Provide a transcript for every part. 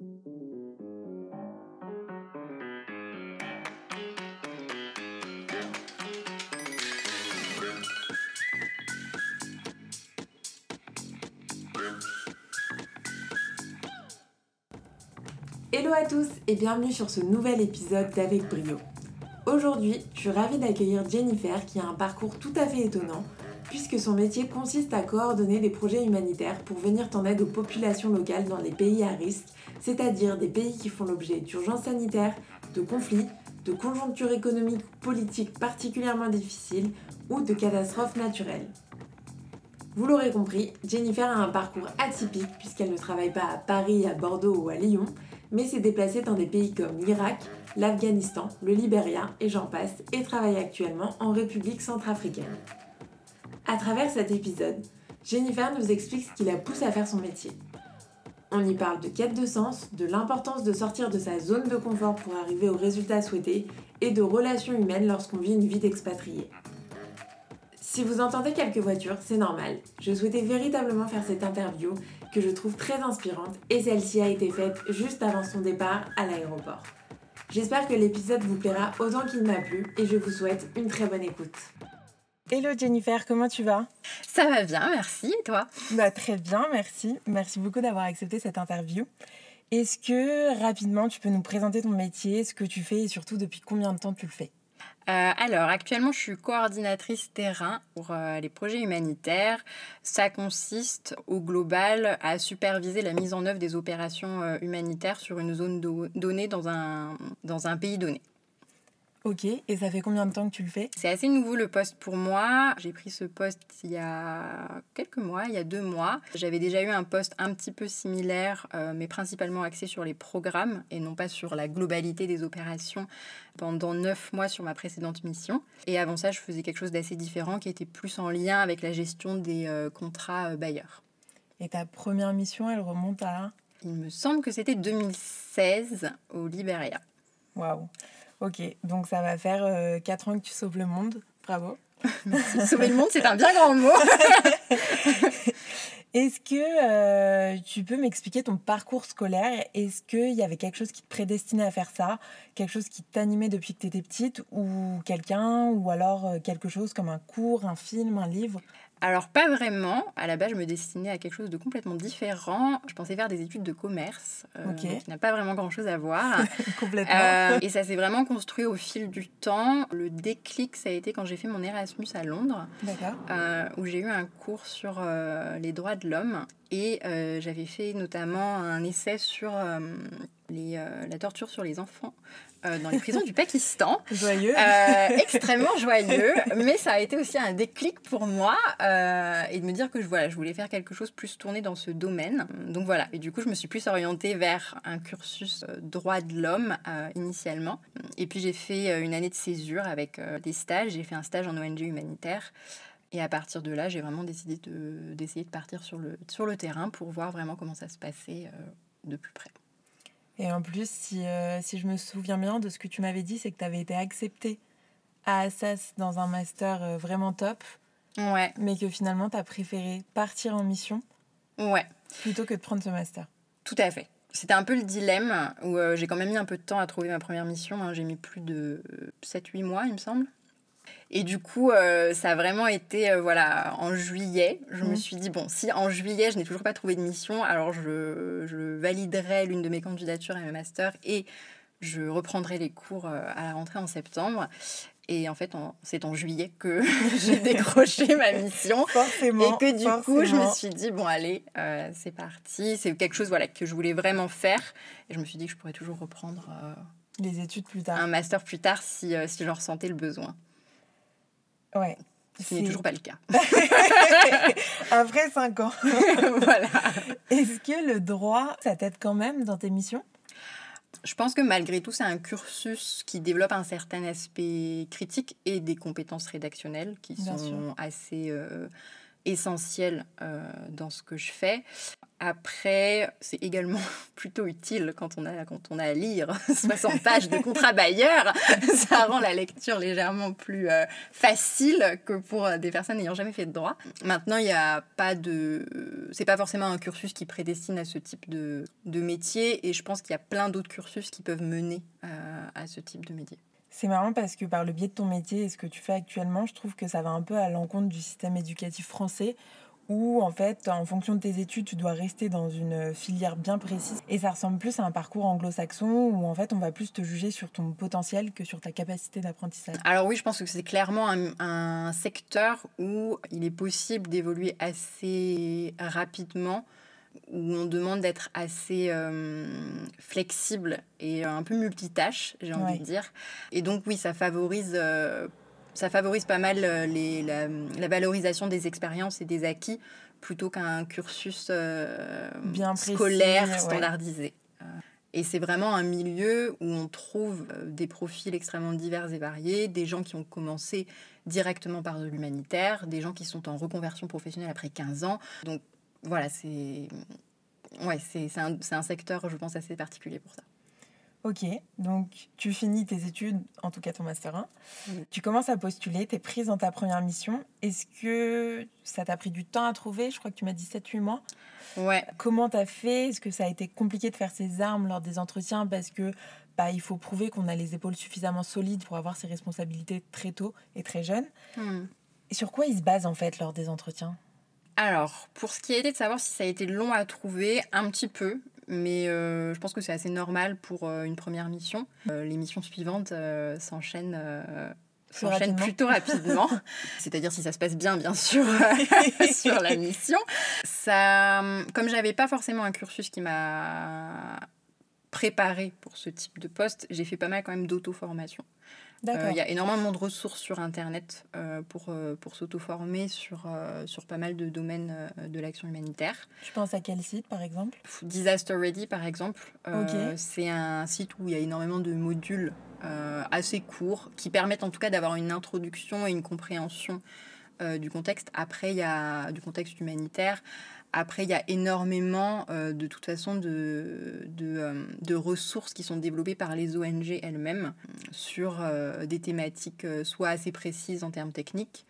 Hello à tous et bienvenue sur ce nouvel épisode d'Avec Brio. Aujourd'hui, je suis ravie d'accueillir Jennifer qui a un parcours tout à fait étonnant puisque son métier consiste à coordonner des projets humanitaires pour venir en aide aux populations locales dans les pays à risque, c'est-à-dire des pays qui font l'objet d'urgences sanitaires, de conflits, de conjonctures économiques ou politiques particulièrement difficiles ou de catastrophes naturelles. Vous l'aurez compris, Jennifer a un parcours atypique puisqu'elle ne travaille pas à Paris, à Bordeaux ou à Lyon, mais s'est déplacée dans des pays comme l'Irak, l'Afghanistan, le Libéria et j'en passe, et travaille actuellement en République centrafricaine. À travers cet épisode, Jennifer nous explique ce qui la pousse à faire son métier. On y parle de quête de sens, de l'importance de sortir de sa zone de confort pour arriver au résultat souhaité et de relations humaines lorsqu'on vit une vie d'expatrié. Si vous entendez quelques voitures, c'est normal. Je souhaitais véritablement faire cette interview que je trouve très inspirante et celle-ci a été faite juste avant son départ à l'aéroport. J'espère que l'épisode vous plaira autant qu'il m'a plu et je vous souhaite une très bonne écoute. Hello Jennifer, comment tu vas? Ça va bien, merci. Et toi? Bah, Très bien, merci. Merci beaucoup d'avoir accepté cette interview. Est-ce que rapidement tu peux nous présenter ton métier, ce que tu fais et surtout depuis combien de temps tu le fais? Euh, alors, actuellement, je suis coordinatrice terrain pour euh, les projets humanitaires. Ça consiste au global à superviser la mise en œuvre des opérations euh, humanitaires sur une zone donnée dans un, dans un pays donné. Ok, et ça fait combien de temps que tu le fais? C'est assez nouveau le poste pour moi. J'ai pris ce poste il y a quelques mois, il y a deux mois. J'avais déjà eu un poste un petit peu similaire, euh, mais principalement axé sur les programmes et non pas sur la globalité des opérations pendant neuf mois sur ma précédente mission. Et avant ça, je faisais quelque chose d'assez différent qui était plus en lien avec la gestion des euh, contrats euh, bailleurs. Et ta première mission, elle remonte à Il me semble que c'était 2016 au Libéria. Waouh Ok, donc ça va faire 4 euh, ans que tu sauves le monde. Bravo. Sauver le monde, c'est un bien grand mot. Est-ce que euh, tu peux m'expliquer ton parcours scolaire? Est-ce qu'il y avait quelque chose qui te prédestinait à faire ça? Quelque chose qui t'animait depuis que tu étais petite? Ou quelqu'un? Ou alors euh, quelque chose comme un cours, un film, un livre? Alors pas vraiment. À la base, je me destinais à quelque chose de complètement différent. Je pensais faire des études de commerce, euh, qui n'a pas vraiment grand-chose à voir. complètement. Euh, et ça s'est vraiment construit au fil du temps. Le déclic, ça a été quand j'ai fait mon Erasmus à Londres, euh, où j'ai eu un cours sur les droits de l'homme. Et j'avais fait notamment un essai sur les, la torture sur les enfants euh, dans les prisons du Pakistan. Joyeux. Euh, extrêmement joyeux. Mais ça a été aussi un déclic pour moi euh, et de me dire que je, voilà, je voulais faire quelque chose plus tourné dans ce domaine. Donc voilà. Et du coup, je me suis plus orientée vers un cursus droit de l'homme initialement. Et puis j'ai fait une année de césure avec des stages. J'ai fait un stage en ONG humanitaire. Et à partir de là, j'ai vraiment décidé d'essayer de, partir sur le, sur le terrain pour voir vraiment comment ça se passait de plus près. Et en plus, si, euh, si je me souviens bien de ce que tu m'avais dit, c'est que tu avais été acceptée à Assas dans un master euh, vraiment top. Ouais. Mais que finalement, tu as préféré partir en mission. Ouais. Plutôt que de prendre ce master. Tout à fait. C'était un peu le dilemme où euh, j'ai quand même mis un peu de temps à trouver ma première mission. Hein. J'ai mis plus de 7-8 mois, il me semble. Et du coup, euh, ça a vraiment été, euh, voilà, en juillet, je me mmh. suis dit, bon, si en juillet, je n'ai toujours pas trouvé de mission, alors je, je validerai l'une de mes candidatures à mes masters et je reprendrai les cours euh, à la rentrée en septembre. Et en fait, c'est en juillet que j'ai décroché ma mission. Forcément. Et que du coup, je me suis dit, bon, allez, c'est parti. C'est quelque chose voilà, que je voulais vraiment faire. Et je me suis dit que je pourrais toujours reprendre les études plus tard. Un master plus tard si, si j'en ressentais le besoin. Ouais. Ce n'est toujours pas le cas. Après 5 ans. voilà. Est-ce que le droit, ça t'aide quand même dans tes missions? Je pense que malgré tout, c'est un cursus qui développe un certain aspect critique et des compétences rédactionnelles qui sont assez euh, essentiel dans ce que je fais. Après, c'est également plutôt utile quand on a, quand on a à lire 60 pages de contrat bailleur. Ça rend la lecture légèrement plus euh, facile que pour euh, des personnes n'ayant jamais fait de droit. Maintenant, il n'y a pas de. C'est pas forcément un cursus qui prédestine à ce type de, de métier. Et je pense qu'il y a plein d'autres cursus qui peuvent mener euh, à ce type de métier. C'est marrant parce que par le biais de ton métier et ce que tu fais actuellement, je trouve que ça va un peu à l'encontre du système éducatif français où en fait, en fonction de tes études, tu dois rester dans une filière bien précise. Et ça ressemble plus à un parcours anglo-saxon où en fait, on va plus te juger sur ton potentiel que sur ta capacité d'apprentissage. Alors oui, je pense que c'est clairement un, secteur où il est possible d'évoluer assez rapidement où on demande d'être assez euh, flexible et un peu multitâche, j'ai envie de dire. Et donc oui, ça favorise euh, ça favorise pas mal euh, les, la, valorisation des expériences et des acquis plutôt qu'un cursus euh, Bien scolaire standardisé. Euh, et c'est vraiment un milieu où on trouve des profils extrêmement divers et variés, des gens qui ont commencé directement par de l'humanitaire, des gens qui sont en reconversion professionnelle après 15 ans. Donc voilà, c'est ouais, c'est un, un secteur, je pense, assez particulier pour ça. Ok, donc tu finis tes études, en tout cas ton master 1. Tu commences à postuler, tu es prise dans ta première mission. Est-ce que ça t'a pris du temps à trouver? Je crois que tu m'as dit 7-8 mois. Ouais. Comment t'as fait? Est-ce que ça a été compliqué de faire ses armes lors des entretiens? Parce que bah, il faut prouver qu'on a les épaules suffisamment solides pour avoir ses responsabilités très tôt et très jeune. Hmm. Et sur quoi ils se basent en fait lors des entretiens? Alors, pour ce qui a été de savoir si ça a été long à trouver, un petit peu mais euh, je pense que c'est assez normal pour euh, une première mission. Euh, les missions suivantes s'enchaînent s'enchaîne plutôt rapidement. C'est-à-dire si ça se passe bien, bien sûr, sur la mission. Ça, comme j'avais pas forcément un cursus qui m'a préparé pour ce type de poste, j'ai fait pas mal quand même d'auto-formation. Euh, il y a énormément de ressources sur Internet euh, pour, euh, pour s'auto-former sur, sur pas mal de domaines de l'action humanitaire. Tu penses à quel site, par exemple? Disaster Ready, par exemple. C'est un site où il y a énormément de modules assez courts qui permettent en tout cas d'avoir une introduction et une compréhension du contexte. Après, il y a du contexte humanitaire. Après, il y a énormément, euh, de toute façon, de, de, euh, de, ressources qui sont développées par les ONG elles-mêmes sur euh, des thématiques soit assez précises en termes techniques,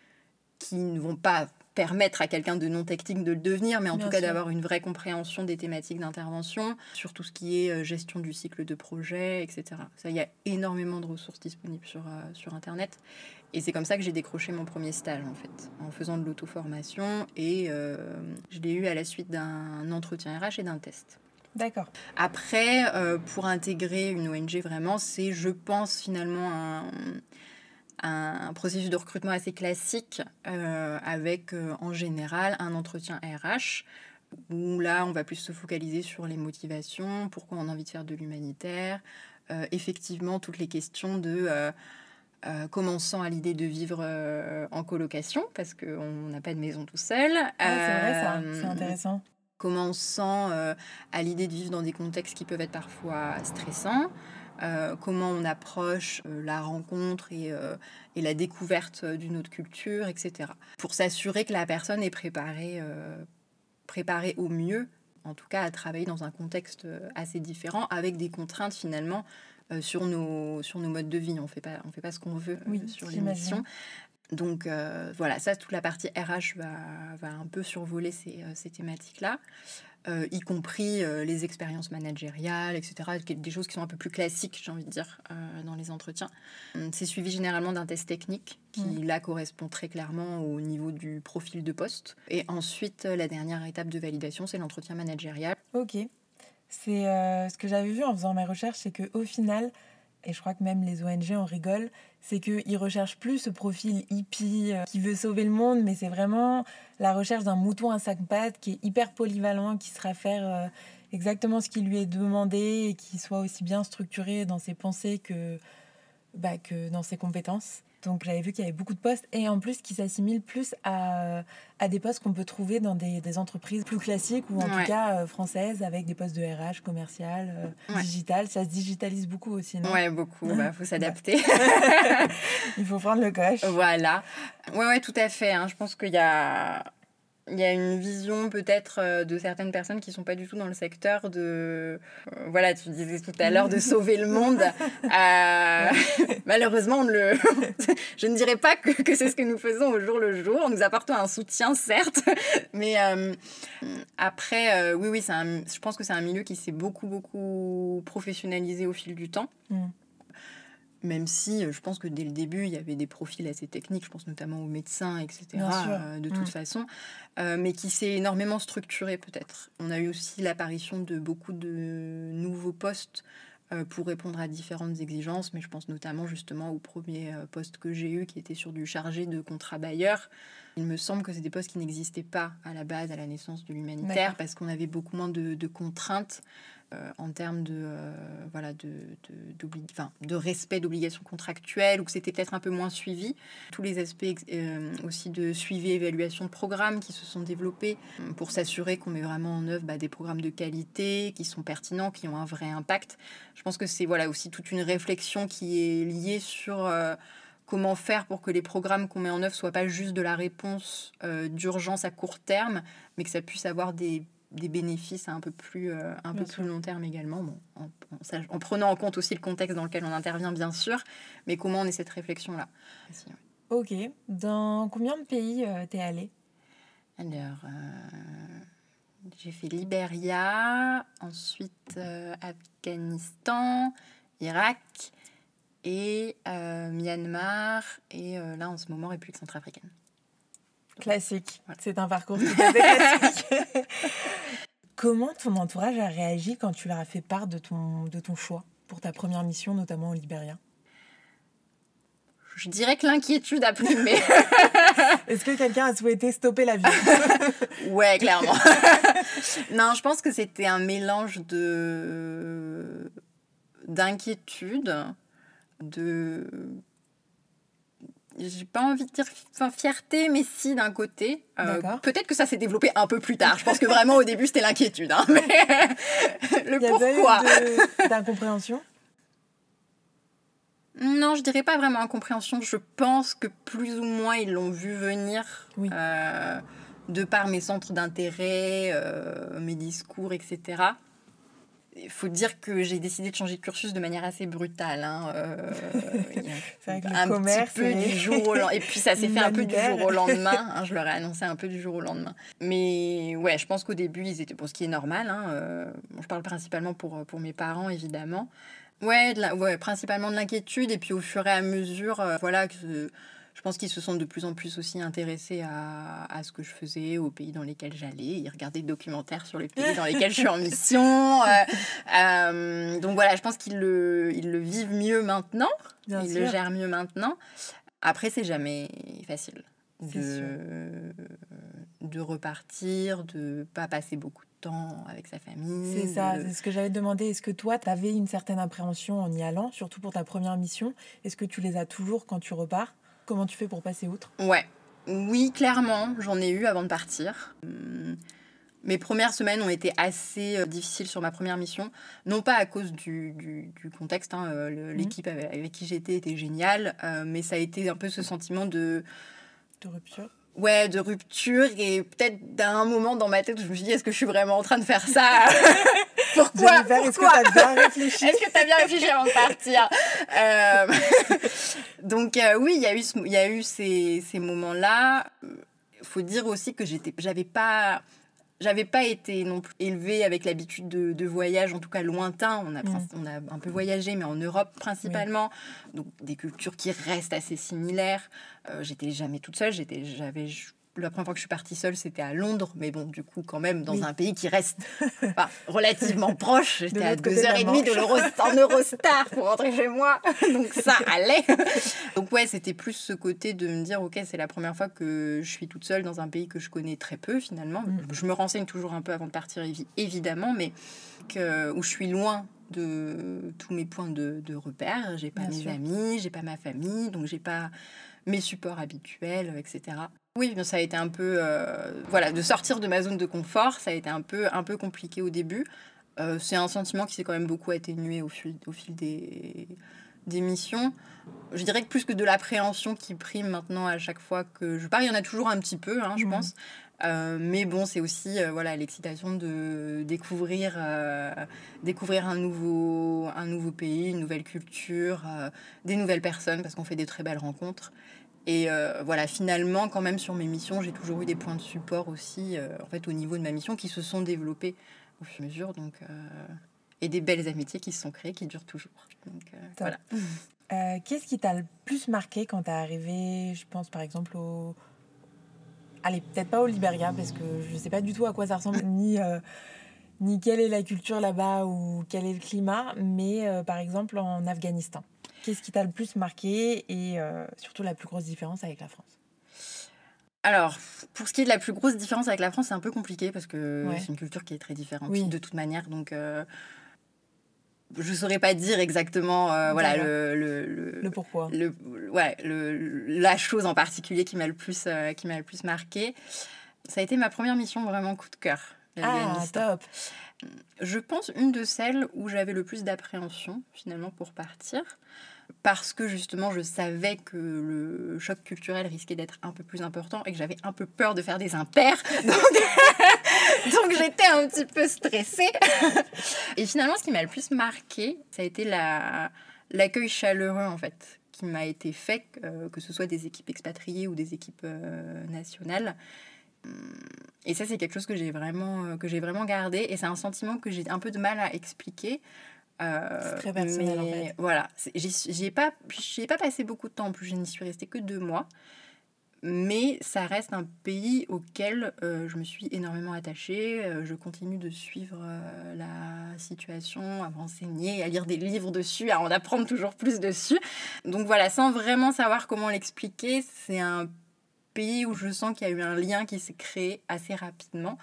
qui ne vont pas permettre à quelqu'un de non technique de le devenir, mais en tout cas d'avoir une vraie compréhension des thématiques d'intervention, sur tout ce qui est gestion du cycle de projet, etc. Ça, il y a énormément de ressources disponibles sur, sur Internet. Et c'est comme ça que j'ai décroché mon premier stage, en fait, en faisant de l'auto-formation. Et euh, je l'ai eu à la suite d'un entretien RH et d'un test. D'accord. Après, euh, pour intégrer une ONG, vraiment, c'est, je pense, finalement, un, un processus de recrutement assez classique, euh, avec, en général, un entretien RH où là, on va plus se focaliser sur les motivations, pourquoi on a envie de faire de l'humanitaire, effectivement, toutes les questions de euh, commençant à l'idée de vivre euh, en colocation, parce qu'on n'a pas de maison tout seul. Ah, c'est vrai ça, c'est euh, intéressant. Commençant à l'idée de vivre dans des contextes qui peuvent être parfois stressants. comment on approche la rencontre et, et la découverte d'une autre culture, etc. Pour s'assurer que la personne est préparée, préparée au mieux, en tout cas à travailler dans un contexte assez différent, avec des contraintes finalement euh, sur, nos, sur nos modes de vie. On fait pas, on fait pas ce qu'on veut euh, sur l'émission. Donc euh, voilà, ça, toute la partie RH va, va un peu survoler ces, ces thématiques-là. y compris les expériences managériales, etc. Des choses qui sont un peu plus classiques, j'ai envie de dire, dans les entretiens. Hum, c'est suivi généralement d'un test technique qui, mmh. là, correspond très clairement au niveau du profil de poste. Et ensuite, la dernière étape de validation, c'est l'entretien managérial. Ok. C'est euh, ce que j'avais vu en faisant mes recherches, c'est qu'au final, et je crois que même les ONG en rigolent, c'est qu'ils recherchent plus ce profil hippie euh, qui veut sauver le monde, mais c'est vraiment la recherche d'un mouton à cinq pattes qui est hyper polyvalent, qui sera faire euh, exactement ce qui lui est demandé et qui soit aussi bien structuré dans ses pensées que, bah, que dans ses compétences. Donc j'avais vu qu'il y avait beaucoup de postes et en plus qui s'assimilent plus à, à, des postes qu'on peut trouver dans des, des, entreprises plus classiques ou en tout cas euh, françaises avec des postes de RH, commercial, euh, digital. Ça se digitalise beaucoup aussi, non? Ouais, beaucoup. Il bah, faut s'adapter. Il faut prendre le coche. Voilà. Ouais, ouais, tout à fait. Hein. Je pense qu'il y a il y a une vision peut-être euh, de certaines personnes qui sont pas du tout dans le secteur de euh, voilà tu disais tout à l'heure de sauver le monde. Euh, malheureusement on le je ne dirais pas que, que c'est ce que nous faisons au jour le jour. Nous apportons un soutien certes mais après oui oui un, je pense que c'est un milieu qui s'est beaucoup beaucoup professionnalisé au fil du temps. Mm même si euh, je pense que dès le début, il y avait des profils assez techniques, je pense notamment aux médecins, etc., euh, de toute mm. façon, euh, mais qui s'est énormément structuré peut-être. On a eu aussi l'apparition de beaucoup de nouveaux postes pour répondre à différentes exigences, mais je pense notamment justement au premier poste que j'ai eu, qui était sur du chargé de contrat bailleur. Il me semble que c'est des postes qui n'existaient pas à la base, à la naissance de l'humanitaire, parce qu'on avait beaucoup moins de, de contraintes. Euh, en termes de, euh, voilà, de, de, de respect d'obligations contractuelles, ou que c'était peut-être un peu moins suivi. Tous les aspects euh, aussi de suivi évaluation de programmes qui se sont développés pour s'assurer qu'on met vraiment en œuvre bah, des programmes de qualité qui sont pertinents, qui ont un vrai impact. Je pense que c'est voilà, aussi toute une réflexion qui est liée sur comment faire pour que les programmes qu'on met en œuvre soient pas juste de la réponse d'urgence à court terme, mais que ça puisse avoir des des bénéfices à un peu plus, euh, un peu plus long terme également, bon, en, prenant en compte aussi le contexte dans lequel on intervient, bien sûr, mais comment on est cette réflexion-là. Ok. Dans combien de pays euh, t'es allé? Alors, euh, j'ai fait Libéria, ensuite Afghanistan, Irak et Myanmar, et là en ce moment République centrafricaine. Classique. C'est un parcours tout à fait classique. Comment ton entourage a réagi quand tu leur as fait part de ton, de ton choix pour ta première mission, notamment au Libéria je dirais que l'inquiétude a primé. Est-ce que quelqu'un a souhaité stopper la vie? Ouais, clairement. non, je pense que c'était un mélange de d'inquiétude, de j'ai pas envie de dire fierté, mais si d'un côté. Euh, peut-être que ça s'est développé un peu plus tard. Je pense que vraiment au début c'était l'inquiétude. Hein, mais le Il y pourquoi. D'incompréhension? Non, je dirais pas vraiment incompréhension. Je pense que plus ou moins ils l'ont vu venir. Euh, de par mes centres d'intérêt, euh, mes discours, etc il faut dire que j'ai décidé de changer de cursus de manière assez brutale. Hein. Euh, un petit peu du jour au lendemain. Et puis ça s'est fait un peu du jour au lendemain. Hein, je leur ai annoncé un peu du jour au lendemain. Mais ouais, je pense qu'au début, ils étaient pour ce qui est normal. Hein, euh, je parle principalement pour, pour mes parents, évidemment. Ouais, ouais principalement de l'inquiétude. Et puis au fur et à mesure, euh, voilà, que je pense qu'ils se sont de plus en plus aussi intéressés à, à, ce que je faisais, aux pays dans lesquels j'allais. Ils regardaient des documentaires sur les pays dans lesquels je suis en mission. Euh, euh, donc voilà, je pense qu'ils le, ils le vivent mieux maintenant. ils le gèrent mieux maintenant. Après, c'est jamais facile de, de repartir, de pas passer beaucoup de temps avec sa famille. C'est ça, c'est ce que j'avais demandé. Est-ce que toi, tu avais une certaine appréhension en y allant, surtout pour ta première mission? Est-ce que tu les as toujours quand tu repars? Comment tu fais pour passer outre Ouais. Oui, clairement, j'en ai eu avant de partir. Hum, mes premières semaines ont été assez euh, difficiles sur ma première mission, non pas à cause du, du, contexte, hein, euh, mmh. l'équipe avec, qui j'étais était géniale, euh, mais ça a été un peu ce sentiment de... De rupture. Ouais, de rupture et peut-être d'un moment dans ma tête où je me suis dit est-ce que je suis vraiment en train de faire ça? Pourquoi? Est-ce que tu as bien réfléchi? Est-ce que tu as bien réfléchi avant de partir? Donc euh, oui, il y a eu, il y a eu ces, ces moments-là. Il faut dire aussi que j'étais, j'avais pas j'avais pas été non plus élevée avec l'habitude de, de, voyage, en tout cas lointain. On a, mm. on a un peu voyagé, mais en Europe principalement. Donc des cultures qui restent assez similaires. Euh, j'étais jamais toute seule. J'étais, j'avais la première fois que je suis partie seule, c'était à Londres, mais bon, du coup, quand même, dans un pays qui reste relativement proche. J'étais à deux heures et demie de en Eurostar pour rentrer chez moi, donc ça allait. donc ouais, c'était plus ce côté de me dire, ok, c'est la première fois que je suis toute seule dans un pays que je connais très peu finalement. Mm. Je me renseigne toujours un peu avant de partir, évidemment, mais que, où je suis loin de tous mes points de, de repère. J'ai pas mes amis, j'ai pas ma famille, donc j'ai pas mes supports habituels, etc. Oui, ça a été un peu... Euh, voilà, de sortir de ma zone de confort, ça a été un peu, un peu compliqué au début. Euh, c'est un sentiment qui s'est quand même beaucoup atténué au fil, au fil des, des missions. Je dirais que plus que de l'appréhension qui prime maintenant à chaque fois que je pars, il y en a toujours un petit peu, hein, je mhm. pense. Euh, mais bon, c'est aussi euh, voilà l'excitation de découvrir, euh, découvrir un nouveau, un nouveau pays, une nouvelle culture, des nouvelles personnes, parce qu'on fait des très belles rencontres. Et voilà, finalement, quand même, sur mes missions, j'ai toujours eu des points de support aussi, en fait, au niveau de ma mission, qui se sont développés au fur et à mesure. Donc, et des belles amitiés qui se sont créées, qui durent toujours. Donc, voilà. Qu'est-ce qui t'a le plus marqué quand t'es arrivé, je pense par exemple au, allez, peut-être pas au Liberia, parce que je ne sais pas du tout à quoi ça ressemble, ni, euh, ni quelle est la culture là-bas ou quel est le climat, mais euh, par exemple en Afghanistan? Qu'est-ce qui t'a le plus marqué et euh, surtout la plus grosse différence avec la France? Alors, pour ce qui est de la plus grosse différence avec la France, c'est un peu compliqué parce que c'est une culture qui est très différente de toute manière. Donc, je saurais pas dire exactement euh, voilà le, le, le, pourquoi. le ouais le, la chose en particulier qui m'a le plus euh, qui m'a le plus marqué. Ça a été ma première mission vraiment coup de cœur ah top je pense une de celles où j'avais le plus d'appréhension finalement pour partir parce que justement je savais que le choc culturel risquait d'être un peu plus important et que j'avais un peu peur de faire des impairs. Donc, j'étais un petit peu stressée. et finalement, ce qui m'a le plus marqué, ça a été l'accueil chaleureux en fait qui m'a été fait, euh, que ce soit des équipes expatriées ou des équipes euh, nationales. Hum, et ça, c'est quelque chose que j'ai vraiment, euh, que j'ai vraiment gardé. Et c'est un sentiment que j'ai un peu de mal à expliquer euh, très personnel en fait. Voilà, j'y ai, pas, ai pas passé beaucoup de temps en plus, je n'y suis restée que deux mois. Mais ça reste un pays auquel euh, je me suis énormément attachée. Euh, je continue de suivre la situation, à m'enseigner, à lire des livres dessus, à en apprendre toujours plus dessus. Donc voilà, sans vraiment savoir comment l'expliquer, c'est un pays où je sens qu'il y a eu un lien qui s'est créé assez rapidement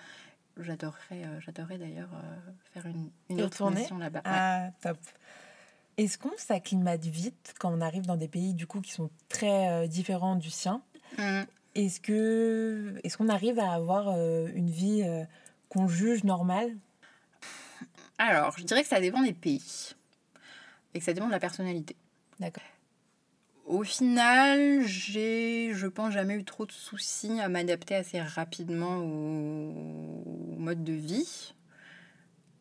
j'adorerais, euh, j'adorerais d'ailleurs euh, faire une, une autre mission là-bas. Ah, top. Est-ce qu'on s'acclimate vite quand on arrive dans des pays du coup qui sont très euh, différents du sien? Mmh. Est-ce que est-ce qu'on arrive à avoir une vie qu'on juge normale? Alors, je dirais que ça dépend des pays et que ça dépend de la personnalité. D'accord. Au final, j'ai, je pense, jamais eu trop de soucis à m'adapter assez rapidement au, mode de vie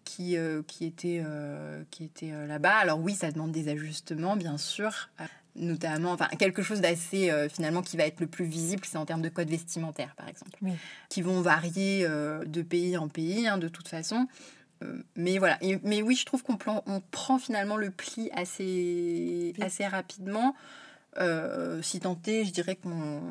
qui, euh, qui était, euh, qui était euh, là-bas. Alors oui, ça demande des ajustements, bien sûr. Notamment, enfin, quelque chose d'assez, finalement, qui va être le plus visible, c'est en termes de code vestimentaire, par exemple. Qui vont varier de pays en pays, hein, de toute façon mais voilà, mais oui, je trouve qu'on on prend finalement le pli assez, assez rapidement. Euh, si tenté, je dirais qu'on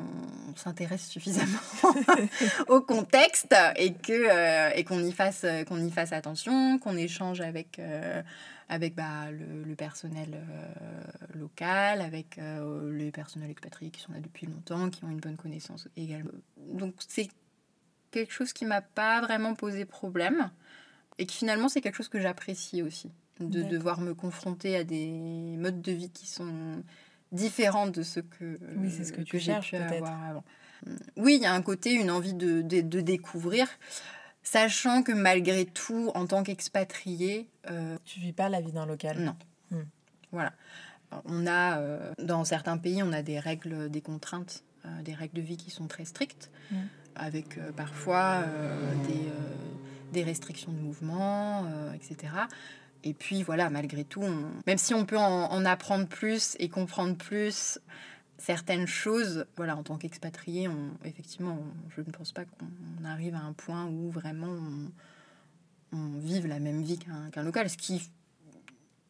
s'intéresse suffisamment au contexte et que euh, et qu'on y fasse qu'on y fasse attention, qu'on échange avec euh, avec bah, le, personnel local, avec les personnels expatriés qui sont là depuis longtemps, qui ont une bonne connaissance également. Donc c'est quelque chose qui m'a pas vraiment posé problème et qui finalement c'est quelque chose que j'apprécie aussi de devoir me confronter à des modes de vie qui sont différente de ce que, oui, ce que, tu cherches peut-être. Avant. Oui, il y a un côté, une envie de, de, de, découvrir, sachant que malgré tout, en tant qu'expatrié... Euh, tu vis pas la vie d'un local Non. Hmm. Voilà. On a, euh, dans certains pays, on a des règles, des contraintes, euh, des règles de vie qui sont très strictes, hmm. avec parfois des, des restrictions de mouvement, etc. Et puis voilà, malgré tout, même si on peut en, apprendre plus et comprendre plus certaines choses, voilà, en tant qu'expatrié, effectivement, je ne pense pas qu'on arrive à un point où vraiment on, vive la même vie qu'un local, ce qui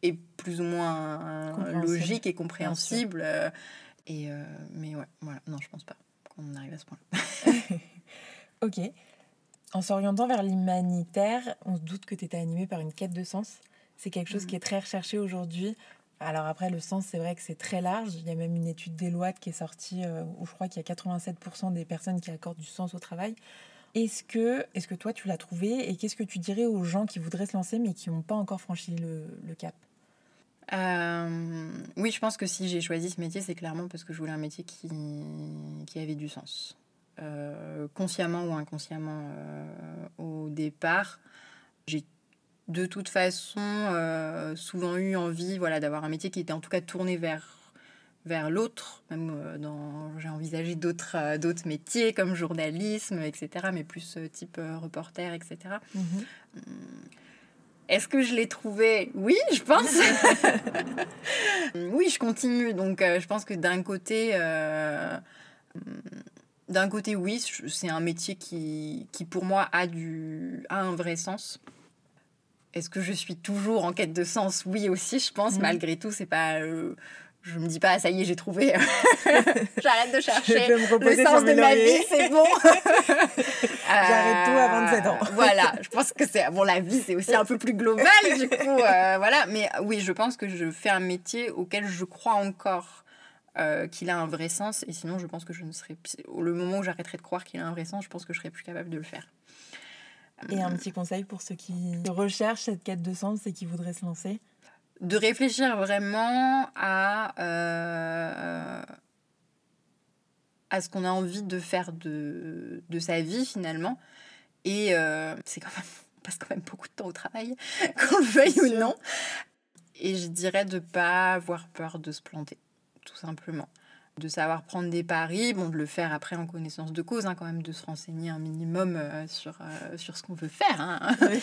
est plus ou moins logique et compréhensible. Euh, et euh, mais ouais, voilà, non, je pense pas qu'on arrive à ce point-là. ok. En s'orientant vers l'humanitaire, on se doute que tu étais animé par une quête de sens. C'est quelque chose qui est très recherché aujourd'hui. Alors après, le sens, c'est vrai que c'est très large. Il y a même une étude Deloitte qui est sortie euh, où je crois qu'il y a 87% des personnes qui accordent du sens au travail. Est-ce que, est que toi, tu l'as trouvé et qu'est-ce que tu dirais aux gens qui voudraient se lancer mais qui n'ont pas encore franchi le, le cap? Euh, Oui, je pense que si j'ai choisi ce métier, c'est clairement parce que je voulais un métier qui, qui avait du sens. Euh, consciemment ou inconsciemment au départ, j'ai de toute façon euh, souvent eu envie voilà, d'avoir un métier qui était en tout cas tourné vers, vers l'autre. Même euh, dans, j'ai envisagé d'autres, euh, d'autres métiers comme journalisme, etc., mais plus type reporter, etc. Mhm. Hum, Est-ce que je l'ai trouvé? Oui, je pense. oui, je continue. Donc, je pense que d'un côté, euh, hum, d'un côté, oui, c'est un métier qui, qui pour moi a du a un vrai sens. Est-ce que je suis toujours en quête de sens? Oui aussi, je pense. Mhm. Malgré tout, c'est pas. euh, je me dis pas, ça y est, j'ai trouvé. J'arrête de Je chercher vais me le sens de ma vie, c'est bon. J'arrête tout à 27 ans. Euh, voilà, je pense que c'est bon la vie c'est aussi un peu plus global du coup euh, voilà, mais oui, je pense que je fais un métier auquel je crois encore euh, qu'il a un vrai sens et sinon je pense que je ne serais au le moment où j'arrêterai de croire qu'il a un vrai sens, je pense que je serais plus capable de le faire. Et un petit conseil pour ceux qui recherchent cette quête de sens et qui voudraient se lancer de réfléchir vraiment à, euh, à ce qu'on a envie de faire de, de sa vie finalement. Et euh, c'est quand même, on passe quand même beaucoup de temps au travail, qu'on le veuille ou non. Et je dirais de pas avoir peur de se planter, tout simplement. De savoir prendre des paris, bon, de le faire après en connaissance de cause, hein, quand même, de se renseigner un minimum euh, sur, euh, sur ce qu'on veut faire. hein.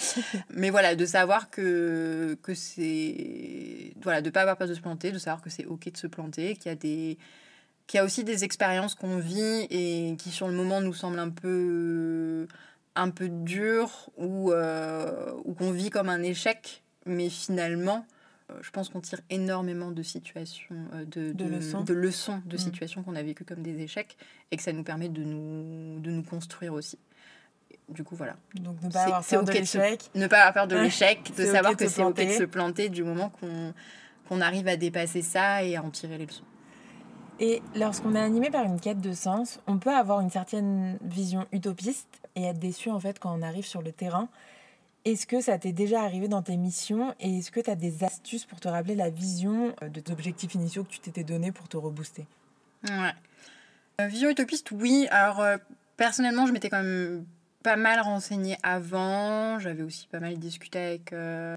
Mais voilà, de savoir que, que c'est. Voilà, de pas avoir peur de se planter, de savoir que c'est OK de se planter, qu'il y a des. Qu'il y a aussi des expériences qu'on vit et qui, sur le moment, nous semblent un peu. un peu dures ou, euh, ou qu'on vit comme un échec. Mais finalement, je pense qu'on tire énormément de situations, euh, de, De leçons. de leçons de Mm. situations qu'on a vécues comme des échecs et que ça nous permet de nous, de nous construire aussi. Du coup, voilà. Donc ne pas avoir peur de l'échec. Ne pas avoir peur de l'échec, de savoir que c'est ok de se planter du moment qu'on qu'on arrive à dépasser ça et à en tirer les leçons. Et lorsqu'on est animé par une quête de sens, on peut avoir une certaine vision utopiste et être déçu en fait quand on arrive sur le terrain. Est-ce que ça t'est déjà arrivé dans tes missions et est-ce que tu as des astuces pour te rappeler la vision euh, de tes objectifs initiaux que tu t'étais donné pour te rebooster? Ouais. Euh, vision utopiste, oui. Alors, euh, personnellement, je m'étais quand même pas mal renseignée avant. J'avais aussi pas mal discuté avec, euh,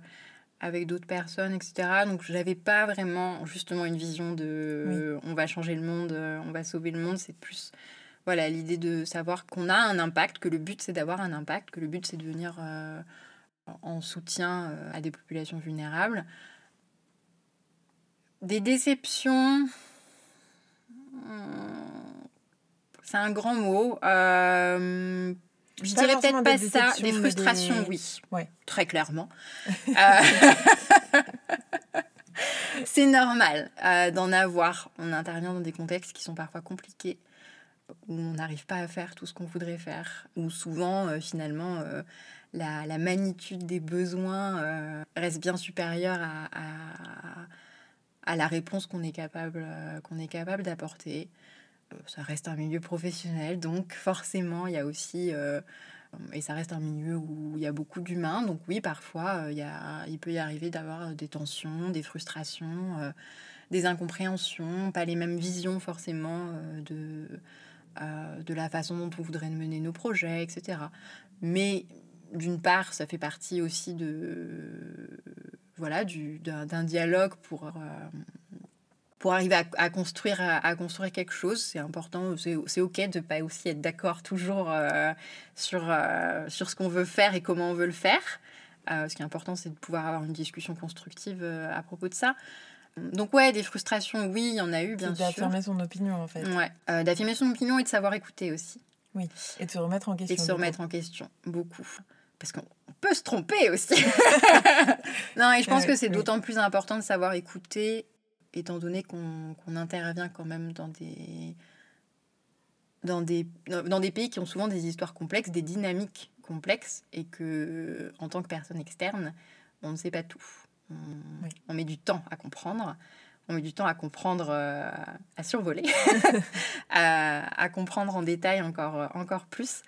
avec d'autres personnes, etc. Donc, j'avais pas vraiment, justement, une vision de on va changer le monde, on va sauver le monde. C'est plus, voilà, l'idée de savoir qu'on a un impact, que le but, c'est d'avoir un impact, que le but, c'est de venir en soutien euh, à des populations vulnérables. Des déceptions. Hmm, C'est un grand mot. Euh, je Pas dirais peut-être pas ça. Des frustrations, des- oui. Ouais. Très clairement. Euh, C'est normal euh, d'en avoir. On intervient dans des contextes qui sont parfois compliqués, où on n'arrive pas à faire tout ce qu'on voudrait faire, où souvent, finalement, la, la magnitude des besoins euh, reste bien supérieure à, à, à la réponse qu'on est capable, euh, qu'on est capable d'apporter. Euh, Ça reste un milieu professionnel, donc forcément, il y a aussi... et ça reste un milieu où il y a beaucoup d'humains, donc oui, parfois, il, y a, il peut y arriver d'avoir des tensions, des frustrations, des incompréhensions, pas les mêmes visions forcément de, de la façon dont on voudrait mener nos projets, etc. Mais d'une part, ça fait partie aussi de voilà du d'un dialogue pour euh, pour arriver à, à construire à, à construire quelque chose. C'est important, c'est c'est ok de pas aussi être d'accord toujours euh, sur euh, sur ce qu'on veut faire et comment on veut le faire. Ce qui est important, c'est de pouvoir avoir une discussion constructive à propos de ça. Donc ouais, des frustrations, oui, il y en a eu, bien sûr. d'affirmer son opinion en fait Ouais, d'affirmer son opinion et de savoir écouter aussi. et de se remettre en question. Et de se remettre en question, beaucoup. Parce qu'on peut se tromper aussi. non, et je pense que c'est d'autant plus important de savoir écouter, étant donné qu'on intervient quand même dans des, dans, des, dans des pays qui ont souvent des histoires complexes, des dynamiques complexes, et que en tant que personne externe, on ne sait pas tout. On, Oui. on met du temps à comprendre. On met du temps à comprendre, euh, à survoler, à, à comprendre en détail encore, encore plus.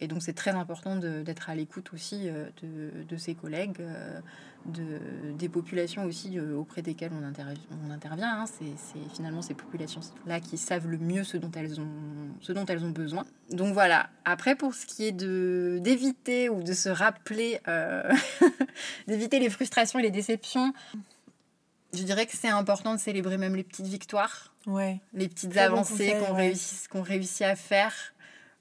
Et donc c'est très important d'être à l'écoute aussi euh, de, de ses collègues, euh, de, des populations aussi euh, auprès desquelles on, intervi- on intervient. hein. C'est finalement ces populations-là qui savent le mieux ce dont elles ont, ce dont elles ont besoin. Donc voilà. Après, pour ce qui est d'éviter ou de se rappeler, euh, d'éviter les frustrations et les déceptions, je dirais que c'est important de célébrer même les petites victoires, Ouais. les petites Très avancées qu'on ouais. réussit, qu'on réussit à faire,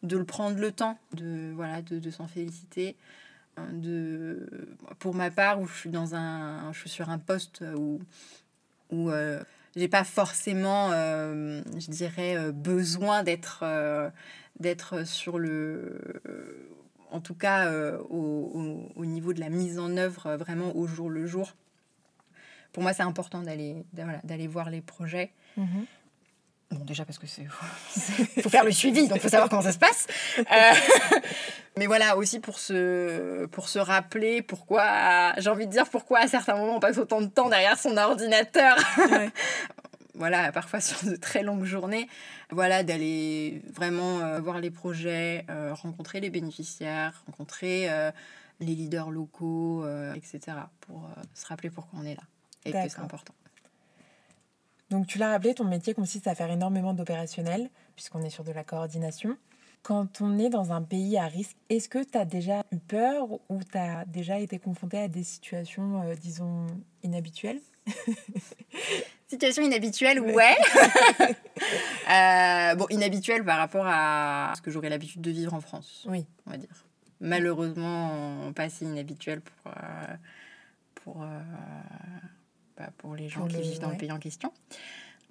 de le prendre le temps, de, voilà, de, de s'en féliciter. Euh, De, pour ma part, où je suis, dans un, je suis sur un poste où, où euh, j'ai pas forcément, euh, je dirais, euh, besoin d'être d'être sur le. en tout cas, au, au- au niveau de la mise en œuvre, vraiment au jour le jour. Pour moi, c'est important d'aller d'aller voir les projets. Mhm. Bon, déjà parce que c'est faut faire le suivi, donc faut savoir comment ça se passe. Euh, mais voilà, aussi pour se, pour se rappeler pourquoi, j'ai envie de dire pourquoi à certains moments on passe autant de temps derrière son ordinateur. Ouais. voilà, parfois sur de très longues journées. Voilà, d'aller vraiment euh, voir les projets, euh, rencontrer les bénéficiaires, rencontrer les leaders locaux, etc. pour se rappeler pourquoi on est là et que c'est important. Donc tu l'as rappelé, ton métier consiste à faire énormément d'opérationnel, puisqu'on est sur de la coordination. Quand on est dans un pays à risque, est-ce que tu as déjà eu peur ou tu as déjà été confronté à des situations, euh, disons, inhabituelles? Situation inhabituelle, Ouais. Euh, bon, inhabituelle par rapport à ce que j'aurais l'habitude de vivre en France, Oui. on va dire. Malheureusement, pas si inhabituelle pour, euh, pour, bah, pour les gens Pour qui vivent dans ouais. le pays en question.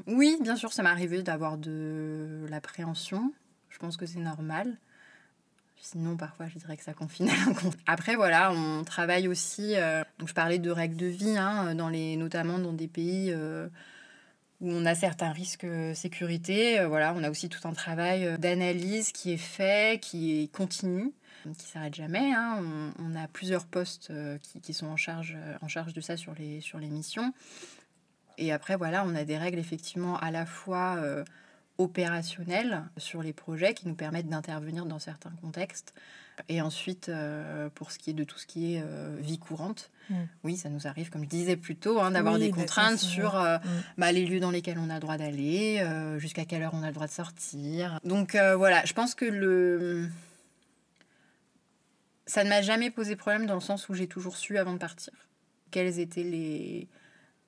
Oui, bien sûr, ça m'est arrivé d'avoir de l'appréhension. Je pense que c'est normal. Sinon, parfois, je dirais que ça confine à. Après, voilà, on travaille aussi. euh, donc, je parlais de règles de vie, hein, dans les, notamment dans des pays euh, où on a certains risques euh, sécurité. Euh, voilà, on a aussi tout un travail d'analyse qui est fait, qui est continu, qui s'arrête jamais. hein. On, on a plusieurs postes euh, qui, qui sont en charge, euh, en charge de ça sur les, sur les missions. Et après, voilà, on a des règles effectivement à la fois euh, opérationnelles sur les projets qui nous permettent d'intervenir dans certains contextes. Et ensuite, euh, pour ce qui est de tout ce qui est euh, vie courante, Mm. oui, ça nous arrive, comme je disais plus tôt, hein, d'avoir Oui, des d'être contraintes sur Mm. bah, les lieux dans lesquels on a le droit d'aller, jusqu'à quelle heure on a le droit de sortir. Donc voilà, je pense que le... ça ne m'a jamais posé problème dans le sens où j'ai toujours su avant de partir quelles étaient les,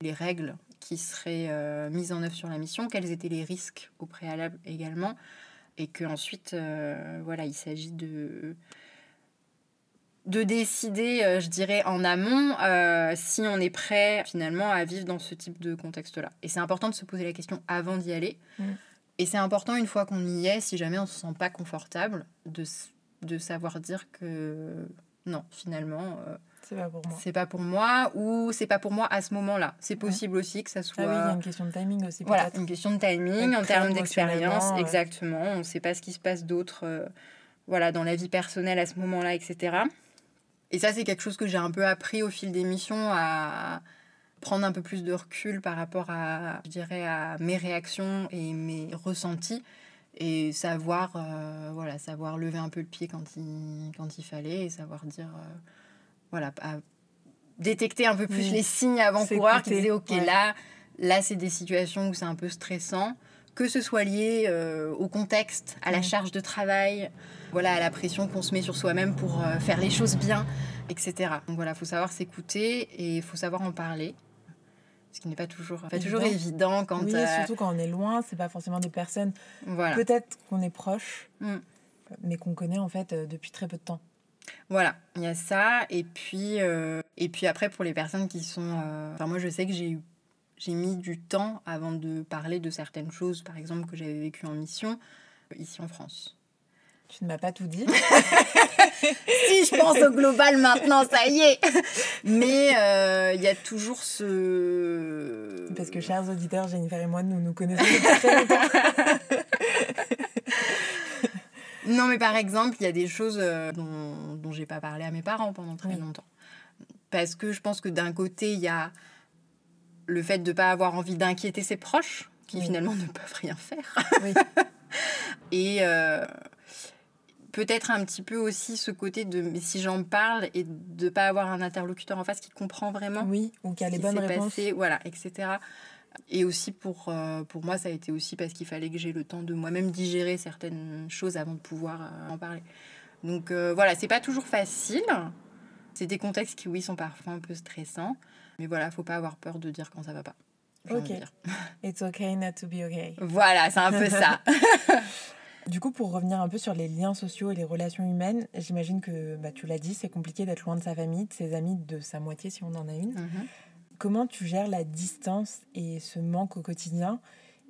les règles qui seraient euh, mises en œuvre sur la mission, quels étaient les risques au préalable également, et que ensuite, euh, voilà, il s'agit de de décider, euh, je dirais, en amont, euh, si on est prêt finalement à vivre dans ce type de contexte-là. Et c'est important de se poser la question avant d'y aller. Mm. Et c'est important, une fois qu'on y est, si jamais on se sent pas confortable, de, de savoir dire que non, finalement, euh, C'est pas pour moi. c'est pas pour moi ou c'est pas pour moi à ce moment-là. C'est possible aussi que ça soit Ah oui, il y a une question de timing aussi, voilà, une question de timing en termes d'expérience, ouais. exactement. On ne sait pas ce qui se passe d'autre euh, voilà, dans la vie personnelle à ce moment-là, etc. Et ça, c'est quelque chose que j'ai un peu appris au fil des missions à prendre un peu plus de recul par rapport à, je dirais, à mes réactions et mes ressentis et savoir, euh, voilà, savoir lever un peu le pied quand il, quand il fallait et savoir dire, euh, voilà, à détecter un peu plus Oui. les signes avant-coureurs qui disaient, ok, ouais. là, là, c'est des situations où c'est un peu stressant, que ce soit lié euh, au contexte, à la Mm. charge de travail, voilà, à la pression qu'on se met sur soi-même pour faire les choses bien, etc. Donc voilà, il faut savoir s'écouter et il faut savoir en parler. Ce qui n'est pas toujours, pas toujours Évident. évident quand... Oui, euh, surtout quand on est loin, c'est pas forcément des personnes. voilà. Peut-être qu'on est proche, Mm. mais qu'on connaît en fait euh, depuis très peu de temps. Voilà, il y a ça. Et puis, euh, et puis après, pour les personnes qui sont... euh, Enfin, moi, je sais que j'ai eu j'ai mis du temps avant de parler de certaines choses, par exemple, que j'avais vécues en mission, ici en France. Tu ne m'as pas tout dit. si je pense au global maintenant, ça y est Mais euh, il y a toujours ce... Parce que, chers auditeurs, Jennifer et moi, nous nous connaissons depuis très longtemps. Non, mais par exemple, il y a des choses euh, dont, dont j'ai pas parlé à mes parents pendant très Oui. longtemps. Parce que je pense que d'un côté, il y a le fait de pas avoir envie d'inquiéter ses proches, qui Oui. finalement ne peuvent rien faire. Oui. Et euh, peut-être un petit peu aussi ce côté de mais si j'en parle et de pas avoir un interlocuteur en face qui comprend vraiment Oui, ou qui a les bonnes réponses. passé, voilà, etc. Et aussi pour, euh, pour moi, ça a été aussi parce qu'il fallait que j'ai le temps de moi-même digérer certaines choses avant de pouvoir euh, en parler. Donc euh, voilà, c'est pas toujours facile. C'est des contextes qui, oui, sont parfois un peu stressants. Mais voilà, faut pas avoir peur de dire quand ça va pas. Ok. It's okay not to be okay. Voilà, c'est un peu ça. Du coup, pour revenir un peu sur les liens sociaux et les relations humaines, j'imagine que bah, tu l'as dit, c'est compliqué d'être loin de sa famille, de ses amis, de sa moitié si on en a une. Mhm. Comment tu gères la distance et ce manque au quotidien?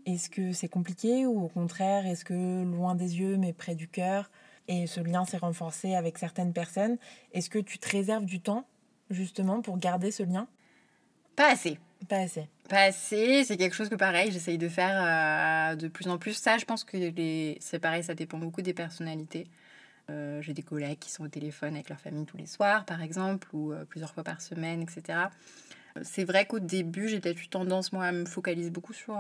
Est-ce que c'est compliqué ou au contraire, est-ce que loin des yeux mais près du cœur? Et ce lien s'est renforcé avec certaines personnes Est-ce que tu te réserves du temps justement pour garder ce lien? Pas assez. Pas assez. Pas assez, c'est quelque chose que pareil, j'essaye de faire euh, de plus en plus. Ça, je pense que les... c'est pareil, ça dépend beaucoup des personnalités. Euh, J'ai des collègues qui sont au téléphone avec leur famille tous les soirs, par exemple, ou euh, plusieurs fois par semaine, etc. C'est vrai qu'au début, j'ai peut-être eu tendance, moi, à me focaliser beaucoup sur,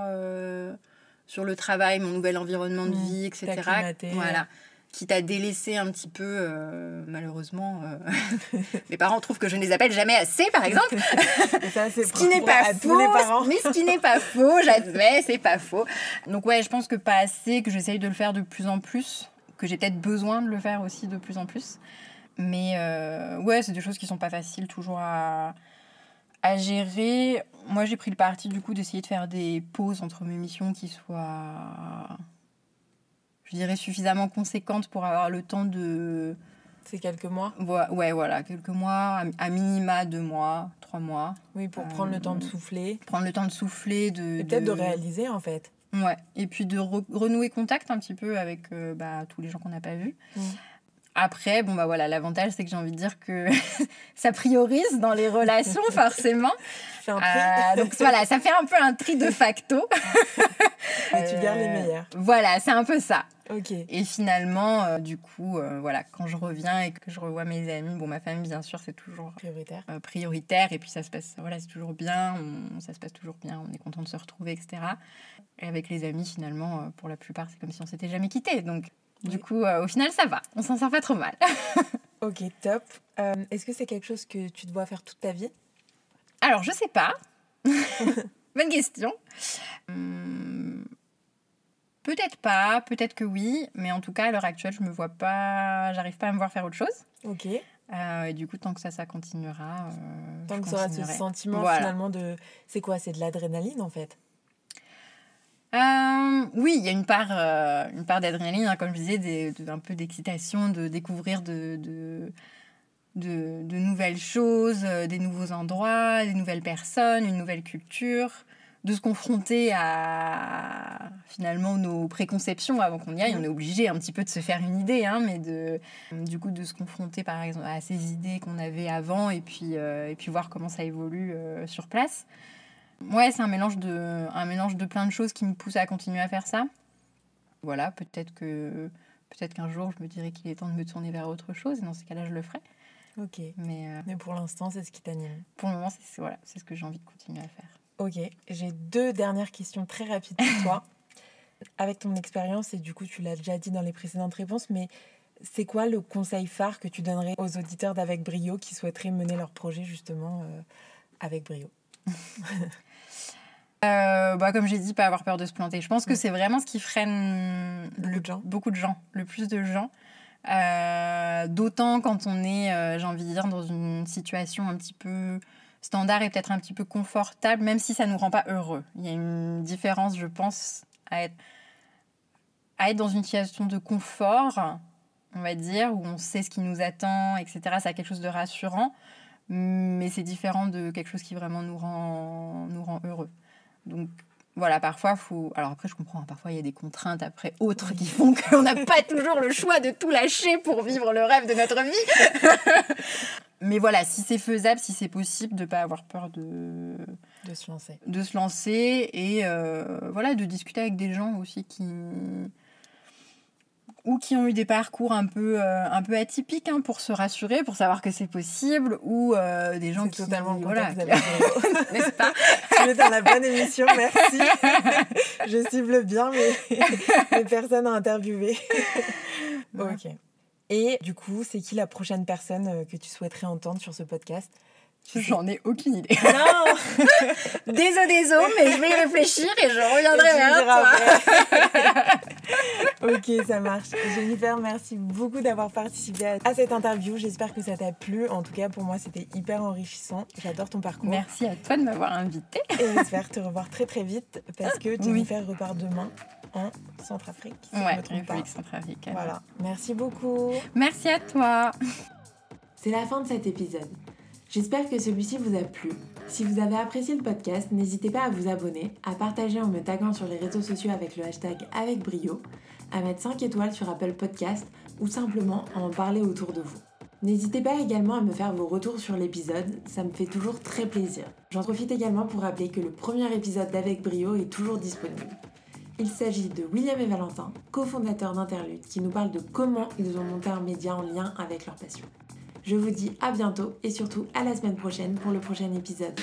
sur le travail, mon nouvel environnement de Mmh, vie, etc. Voilà. Qui t'a délaissé un petit peu, euh, malheureusement. euh, Mes parents trouvent que je ne les appelle jamais assez, par exemple. Ça, Ce qui n'est pas faux, mais ce qui n'est pas faux, j'admets, c'est pas faux. Donc ouais, je pense que pas assez, que j'essaye de le faire de plus en plus, que j'ai peut-être besoin de le faire aussi de plus en plus. Mais euh, ouais, c'est des choses qui sont pas faciles toujours à, à gérer. Moi, j'ai pris le parti du coup d'essayer de faire des pauses entre mes missions qui soient, je dirais, suffisamment conséquentes pour avoir le temps de... C'est quelques mois? Ouais, voilà, quelques mois, à- minima deux mois, trois mois. Oui, pour prendre le temps de Euh, souffler. prendre le temps de souffler, de... Et peut-être de réaliser en fait. Ouais, et puis de re- renouer contact un petit peu avec euh, bah, tous les gens qu'on n'a pas vus. Mm. Après, bon bah voilà, l'avantage c'est que j'ai envie de dire que ça priorise dans les relations forcément. Fais un tri Euh, donc voilà, ça fait un peu un tri de facto. et tu gardes les Euh, meilleurs. Voilà, c'est un peu ça. Et finalement, euh, du coup, euh, voilà, quand je reviens et que je revois mes amis, bon ma famille bien sûr c'est toujours Prioritaire. euh, prioritaire et puis ça se passe voilà c'est toujours bien on- ça se passe toujours bien on est content de se retrouver etc et avec les amis finalement pour la plupart c'est comme si on s'était jamais quitté donc du Oui. coup euh, au final ça va on s'en sort pas trop mal Ok, top. Euh, Est-ce que c'est quelque chose que tu dois faire toute ta vie? Alors je sais pas bonne question Hum, peut-être pas peut-être que oui mais en tout cas à l'heure actuelle je me vois pas j'arrive pas à me voir faire autre chose Ok. Euh, et du coup tant que ça ça continuera Tant que tu auras ce sentiment Voilà. finalement de. C'est quoi? C'est de l'adrénaline en fait? Euh, oui, il y a une part, euh, une part d'adrénaline, hein, comme je disais, des- de- un peu d'excitation, de découvrir de, nouvelles choses, euh, des nouveaux endroits, des nouvelles personnes, une nouvelle culture, de se confronter à finalement nos préconceptions avant qu'on y aille. On est obligé un petit peu de se faire une idée, hein, mais de, du coup de se confronter par exemple à ces idées qu'on avait avant et puis, et puis voir comment ça évolue sur place. Ouais, c'est un mélange de un mélange de plein de choses qui me poussent à continuer à faire ça. Voilà, peut-être que peut-être qu'un jour je me dirai qu'il est temps de me tourner vers autre chose et dans ces cas-là je le ferai. Ok. Mais euh, Mais pour l'instant, c'est ce qui t'anime. pour le moment c'est c'est- voilà, c'est ce que j'ai envie de continuer à faire. Ok. J'ai deux dernières questions très rapides pour toi. Avec ton expérience, et du coup, tu l'as déjà dit dans les précédentes réponses, mais c'est quoi le conseil phare que tu donnerais aux auditeurs d'Avec Brio qui souhaiteraient mener leur projet justement euh, avec brio? Euh, bah, comme j'ai dit, pas avoir peur de se planter. Je pense que c'est vraiment ce qui freine Beaucoup le- de gens. beaucoup de gens, le plus de gens. Euh, D'autant quand on est, euh, j'ai envie de dire, dans une situation un petit peu standard et peut-être un petit peu confortable, même si ça nous rend pas heureux. Il y a une différence, je pense, à être, à être dans une situation de confort, on va dire, où on sait ce qui nous attend, etc. Ça a quelque chose de rassurant, mais c'est différent de quelque chose qui vraiment nous rend, nous rend heureux. Donc voilà, parfois, faut. Alors après, je comprends, hein, parfois il y a des contraintes après autres qui font qu'on n'a pas toujours le choix de tout lâcher pour vivre le rêve de notre vie. Mais voilà, si c'est faisable, si c'est possible, de ne pas avoir peur de, de se lancer de se lancer et euh, voilà, de discuter avec des gens aussi qui ou qui ont eu des parcours un peu, euh, un peu atypiques hein, pour se rassurer, pour savoir que c'est possible, ou euh, des gens qui... totalement le voilà, qui- n'est-ce pas Tu es dans la bonne émission, merci. Je cible bien mes, les personnes à interviewer. Ok. Et du coup, c'est qui la prochaine personne euh, que tu souhaiterais entendre sur ce podcast? J'en ai aucune idée. Non Désolé, désolé, mais je vais y réfléchir et je reviendrai vers toi. Ok, ça marche. Jennifer, merci beaucoup d'avoir participé à cette interview. J'espère que ça t'a plu. En tout cas, pour moi, c'était hyper enrichissant. J'adore ton parcours. Merci à toi de m'avoir invité. Et j'espère te revoir très très vite parce que Jennifer repart demain en Centrafrique. Si ouais, République Centrafrique. Voilà. Merci beaucoup. Merci à toi. C'est la fin de cet épisode. J'espère que celui-ci vous a plu. Si vous avez apprécié le podcast, n'hésitez pas à vous abonner, à partager en me taguant sur les réseaux sociaux avec le hashtag avec brio, à mettre 5 étoiles sur Apple Podcast ou simplement à en parler autour de vous. N'hésitez pas également à me faire vos retours sur l'épisode, ça me fait toujours très plaisir. J'en profite également pour rappeler que le premier épisode d'Avec Brio est toujours disponible. Il s'agit de William et Valentin, cofondateurs d'Interlude, qui nous parlent de comment ils ont monté un média en lien avec leur passion. Je vous dis à bientôt et surtout à la semaine prochaine pour le prochain épisode.